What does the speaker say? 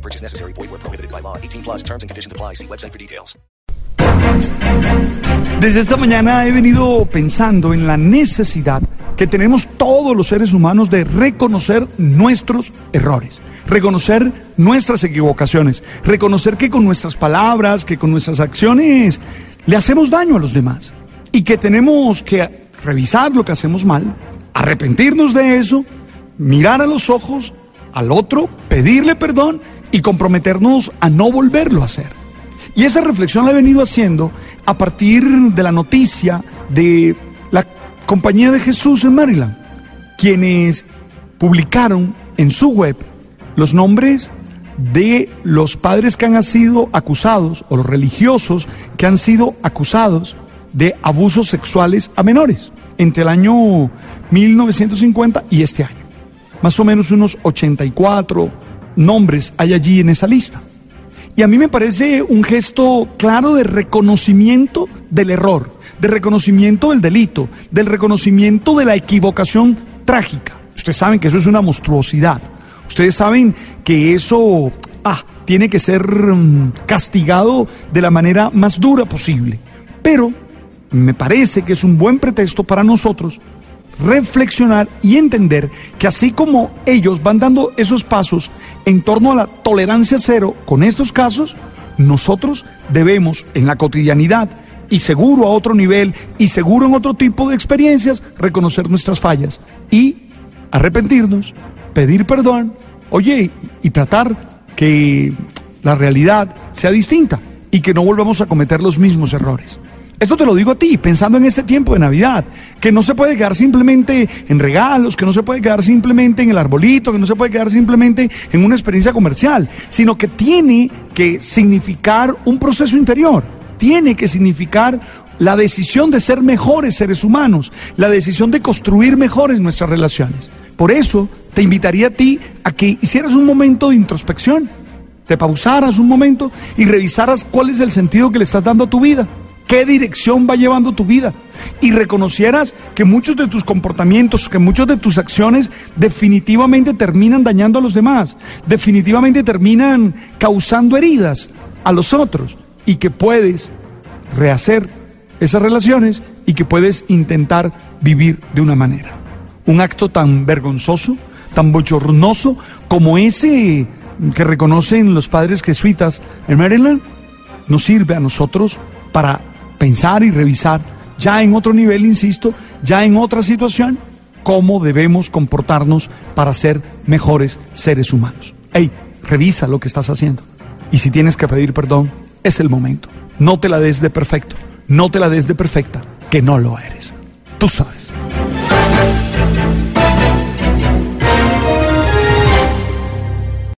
Purchase necessary. Void where prohibited by law. 18 plus terms and conditions apply. See website for details. Desde esta mañana he venido pensando en la necesidad que tenemos todos los seres humanos de reconocer nuestros errores, reconocer nuestras equivocaciones, reconocer que con nuestras palabras, que con nuestras acciones le hacemos daño a los demás y que tenemos que revisar lo que hacemos mal, arrepentirnos de eso, mirar a los ojos al otro, pedirle perdón y comprometernos a no volverlo a hacer. Y esa reflexión la he venido haciendo a partir de la noticia de la Compañía de Jesús en Maryland, quienes publicaron en su web los nombres de los padres que han sido acusados o los religiosos que han sido acusados de abusos sexuales a menores entre el año 1950 y este año. Más o menos unos 84 nombres hay allí en esa lista. Y a mí me parece un gesto claro de reconocimiento del error, de reconocimiento del delito, del reconocimiento de la equivocación trágica. Ustedes saben que eso es una monstruosidad. Ustedes saben que eso ah, tiene que ser mm, castigado de la manera más dura posible. Pero me parece que es un buen pretexto para nosotros reflexionar y entender que así como ellos van dando esos pasos en torno a la tolerancia cero con estos casos, nosotros debemos en la cotidianidad y seguro a otro nivel y seguro en otro tipo de experiencias reconocer nuestras fallas y arrepentirnos, pedir perdón, oye, y tratar que la realidad sea distinta y que no volvamos a cometer los mismos errores. Esto te lo digo a ti, pensando en este tiempo de Navidad, que no se puede quedar simplemente en regalos, que no se puede quedar simplemente en el arbolito, que no se puede quedar simplemente en una experiencia comercial, sino que tiene que significar un proceso interior, tiene que significar la decisión de ser mejores seres humanos, la decisión de construir mejores nuestras relaciones. Por eso te invitaría a ti a que hicieras un momento de introspección, te pausaras un momento y revisaras cuál es el sentido que le estás dando a tu vida qué dirección va llevando tu vida y reconocieras que muchos de tus comportamientos, que muchas de tus acciones definitivamente terminan dañando a los demás, definitivamente terminan causando heridas a los otros y que puedes rehacer esas relaciones y que puedes intentar vivir de una manera. Un acto tan vergonzoso, tan bochornoso como ese que reconocen los padres jesuitas en Maryland, nos sirve a nosotros para pensar y revisar, ya en otro nivel, insisto, ya en otra situación, cómo debemos comportarnos para ser mejores seres humanos. Hey, revisa lo que estás haciendo. Y si tienes que pedir perdón, es el momento. No te la des de perfecto, no te la des de perfecta, que no lo eres. Tú sabes.